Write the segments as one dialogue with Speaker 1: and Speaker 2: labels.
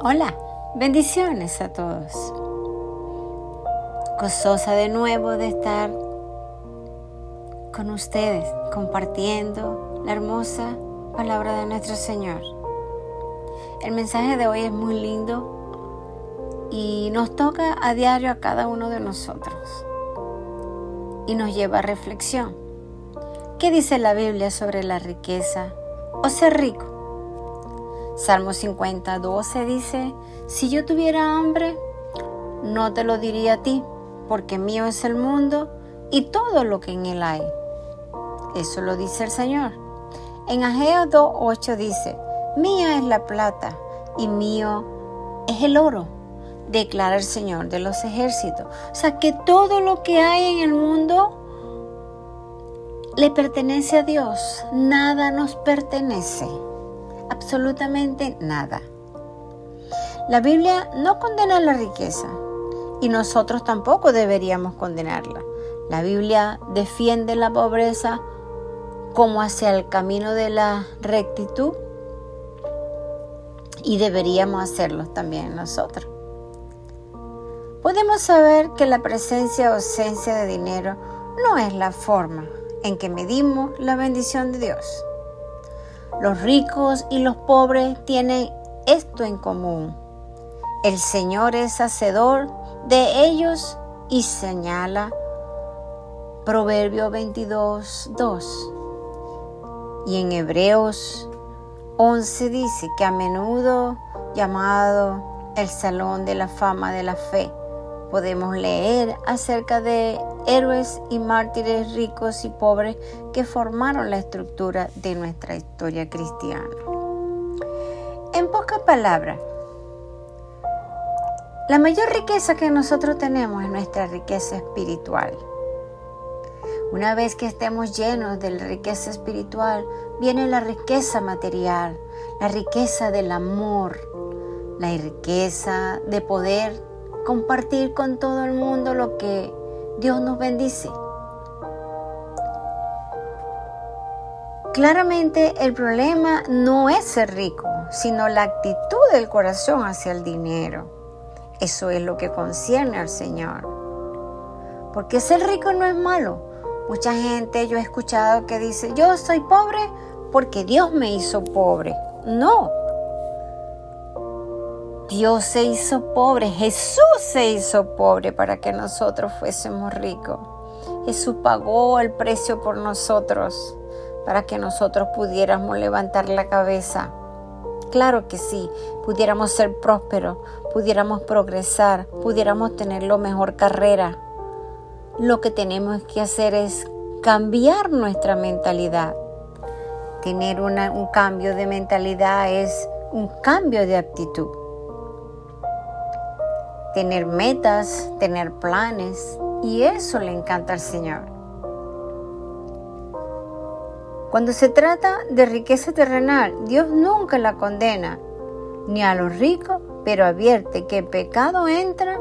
Speaker 1: Hola, bendiciones a todos. Gozosa de nuevo de estar con ustedes compartiendo la hermosa palabra de nuestro Señor. El mensaje de hoy es muy lindo y nos toca a diario a cada uno de nosotros y nos lleva a reflexión. ¿Qué dice la Biblia sobre la riqueza o ser rico? Salmo 50, 12 dice, si yo tuviera hambre, no te lo diría a ti, porque mío es el mundo y todo lo que en él hay. Eso lo dice el Señor. En Ageo 2.8 dice, mía es la plata y mío es el oro, declara el Señor de los ejércitos. O sea que todo lo que hay en el mundo le pertenece a Dios, nada nos pertenece absolutamente nada. La Biblia no condena la riqueza y nosotros tampoco deberíamos condenarla. La Biblia defiende la pobreza como hacia el camino de la rectitud y deberíamos hacerlo también nosotros. Podemos saber que la presencia o ausencia de dinero no es la forma en que medimos la bendición de Dios. Los ricos y los pobres tienen esto en común. El Señor es hacedor de ellos y señala Proverbio 22, 2. Y en Hebreos 11 dice que a menudo llamado el Salón de la Fama de la Fe, podemos leer acerca de héroes y mártires ricos y pobres que formaron la estructura de nuestra historia cristiana. En pocas palabras, la mayor riqueza que nosotros tenemos es nuestra riqueza espiritual. Una vez que estemos llenos de la riqueza espiritual, viene la riqueza material, la riqueza del amor, la riqueza de poder compartir con todo el mundo lo que Dios nos bendice. Claramente el problema no es ser rico, sino la actitud del corazón hacia el dinero. Eso es lo que concierne al Señor. Porque ser rico no es malo. Mucha gente yo he escuchado que dice, yo soy pobre porque Dios me hizo pobre. No. Dios se hizo pobre, Jesús se hizo pobre para que nosotros fuésemos ricos. Jesús pagó el precio por nosotros para que nosotros pudiéramos levantar la cabeza. Claro que sí, pudiéramos ser prósperos, pudiéramos progresar, pudiéramos tener la mejor carrera. Lo que tenemos que hacer es cambiar nuestra mentalidad. Tener un cambio de mentalidad es un cambio de actitud tener metas, tener planes, y eso le encanta al Señor. Cuando se trata de riqueza terrenal, Dios nunca la condena, ni a los ricos, pero advierte que el pecado entra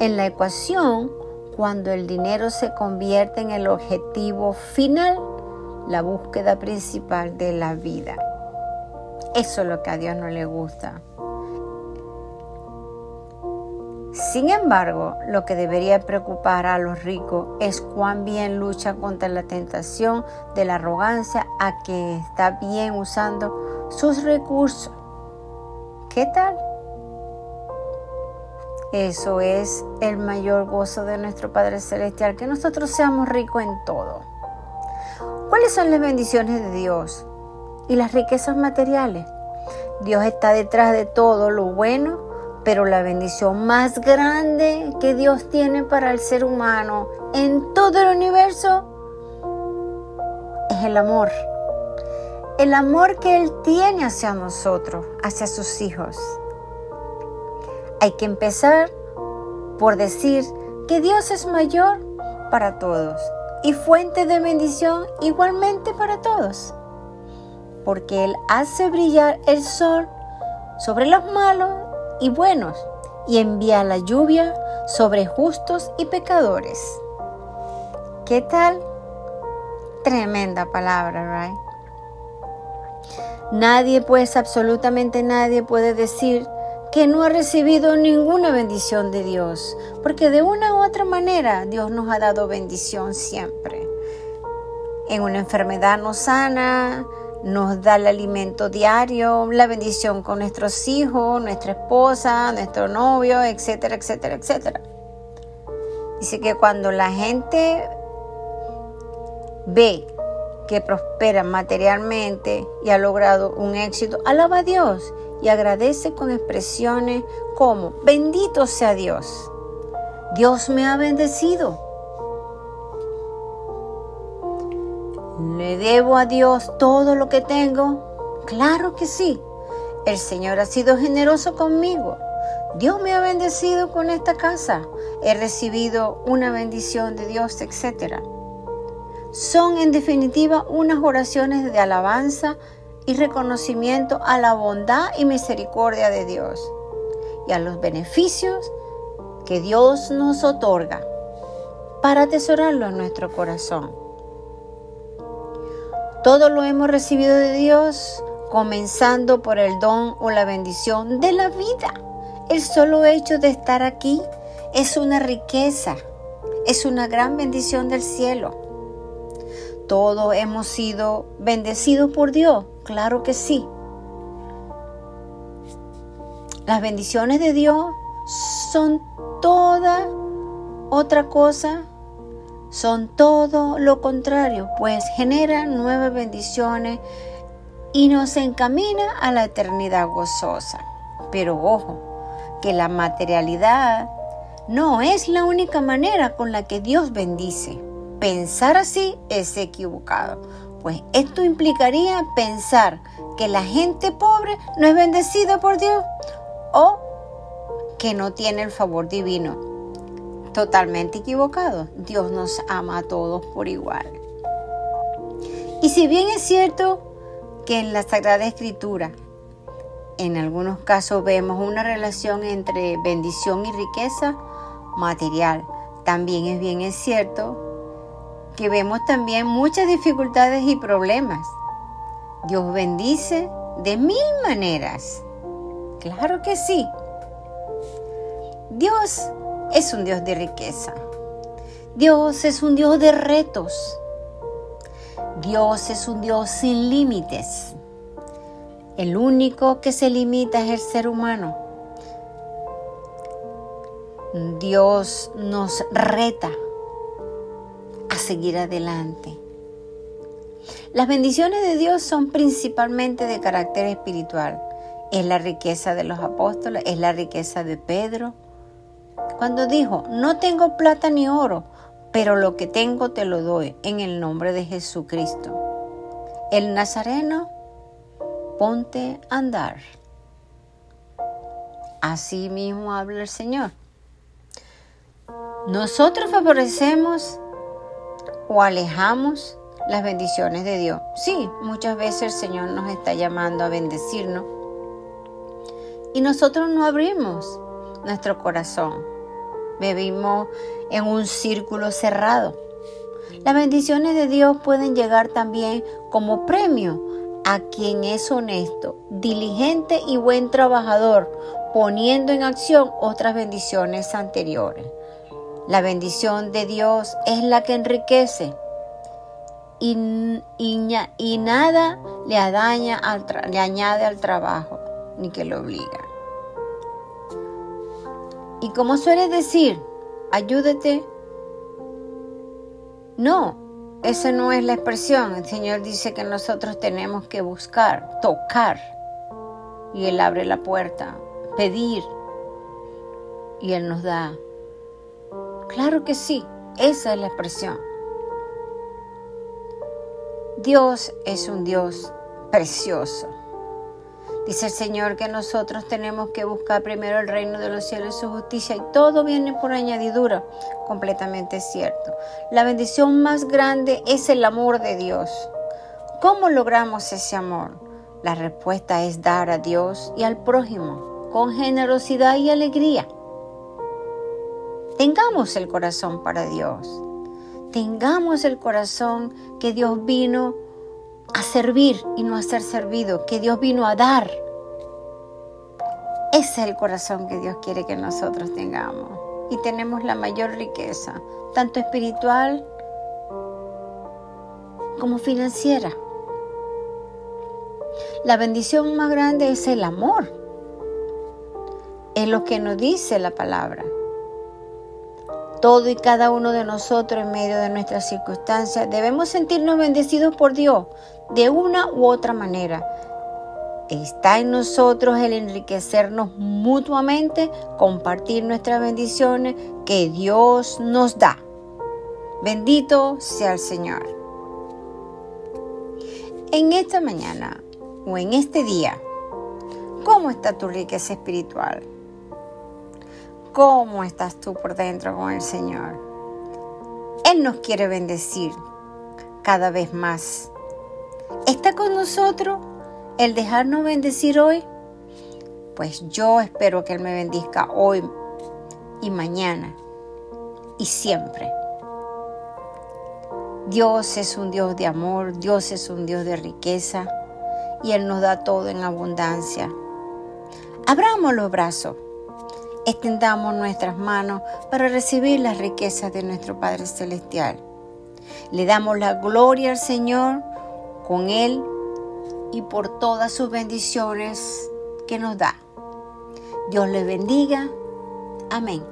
Speaker 1: en la ecuación cuando el dinero se convierte en el objetivo final, la búsqueda principal de la vida. Eso es lo que a Dios no le gusta. Sin embargo, lo que debería preocupar a los ricos es cuán bien lucha contra la tentación de la arrogancia a que está bien usando sus recursos. ¿Qué tal? Eso es el mayor gozo de nuestro Padre Celestial, que nosotros seamos ricos en todo. ¿Cuáles son las bendiciones de Dios y las riquezas materiales? Dios está detrás de todo lo bueno pero la bendición más grande que Dios tiene para el ser humano en todo el universo es el amor. El amor que Él tiene hacia nosotros, hacia sus hijos. Hay que empezar por decir que Dios es mayor para todos y fuente de bendición igualmente para todos. Porque Él hace brillar el sol sobre los malos y buenos y envía la lluvia sobre justos y pecadores. ¿Qué tal? Tremenda palabra, right? Nadie, pues absolutamente nadie puede decir que no ha recibido ninguna bendición de Dios, porque de una u otra manera Dios nos ha dado bendición siempre. En una enfermedad nos sana, nos da el alimento diario, la bendición con nuestros hijos, nuestra esposa, nuestro novio, etcétera, etcétera, etcétera. Dice que cuando la gente ve que prospera materialmente y ha logrado un éxito, alaba a Dios y agradece con expresiones como, bendito sea Dios, Dios me ha bendecido. ¿Le debo a Dios todo lo que tengo? Claro que sí. El Señor ha sido generoso conmigo. Dios me ha bendecido con esta casa. He recibido una bendición de Dios, etc. Son en definitiva unas oraciones de alabanza y reconocimiento a la bondad y misericordia de Dios y a los beneficios que Dios nos otorga para atesorarlo en nuestro corazón. Todo lo hemos recibido de Dios, comenzando por el don o la bendición de la vida. El solo hecho de estar aquí es una riqueza, es una gran bendición del cielo. Todos hemos sido bendecidos por Dios, claro que sí. Las bendiciones de Dios son toda otra cosa son todo lo contrario, pues generan nuevas bendiciones y nos encamina a la eternidad gozosa. Pero ojo, que la materialidad no es la única manera con la que Dios bendice. Pensar así es equivocado, pues esto implicaría pensar que la gente pobre no es bendecida por Dios o que no tiene el favor divino totalmente equivocado. Dios nos ama a todos por igual. Y si bien es cierto que en la Sagrada Escritura en algunos casos vemos una relación entre bendición y riqueza material, también es bien cierto que vemos también muchas dificultades y problemas. Dios bendice de mil maneras. Claro que sí. Dios es un Dios de riqueza. Dios es un Dios de retos. Dios es un Dios sin límites. El único que se limita es el ser humano. Dios nos reta a seguir adelante. Las bendiciones de Dios son principalmente de carácter espiritual. Es la riqueza de los apóstoles, es la riqueza de Pedro, cuando dijo, no tengo plata ni oro, pero lo que tengo te lo doy en el nombre de Jesucristo. El Nazareno, ponte a andar. Así mismo habla el Señor. Nosotros favorecemos o alejamos las bendiciones de Dios. Sí, muchas veces el Señor nos está llamando a bendecirnos y nosotros no abrimos nuestro corazón Vivimos en un círculo cerrado. Las bendiciones de Dios pueden llegar también como premio a quien es honesto, diligente y buen trabajador, poniendo en acción otras bendiciones anteriores. La bendición de Dios es la que enriquece y, nada le, adaña le añade al trabajo ni que lo obliga. Y como suele decir, ayúdate. No, esa no es la expresión. El Señor dice que nosotros tenemos que buscar, tocar. Y Él abre la puerta, pedir. Y Él nos da. Claro que sí, esa es la expresión. Dios es un Dios precioso. Dice el Señor que nosotros tenemos que buscar primero el reino de los cielos y su justicia y todo viene por añadidura. Completamente cierto. La bendición más grande es el amor de Dios. ¿Cómo logramos ese amor? La respuesta es dar a Dios y al prójimo con generosidad y alegría. Tengamos el corazón para Dios. Tengamos el corazón que Dios vino a servir y no a ser servido, que Dios vino a dar. Ese es el corazón que Dios quiere que nosotros tengamos. Y tenemos la mayor riqueza, tanto espiritual como financiera. La bendición más grande es el amor. Es lo que nos dice la palabra. Todo y cada uno de nosotros en medio de nuestras circunstancias debemos sentirnos bendecidos por Dios de una u otra manera Está en nosotros el enriquecernos mutuamente, compartir nuestras bendiciones que Dios nos da. Bendito sea el Señor. En esta mañana o en este día, ¿cómo está tu riqueza espiritual? ¿Cómo estás tú por dentro con el Señor? Él nos quiere bendecir cada vez más. ¿Está con nosotros? el dejarnos bendecir hoy, pues yo espero que Él me bendizca hoy y mañana y siempre. Dios es un Dios de amor, Dios es un Dios de riqueza y Él nos da todo en abundancia. Abramos los brazos, extendamos nuestras manos para recibir las riquezas de nuestro Padre Celestial. Le damos la gloria al Señor, con Él y por todas sus bendiciones que nos da. Dios les bendiga. Amén.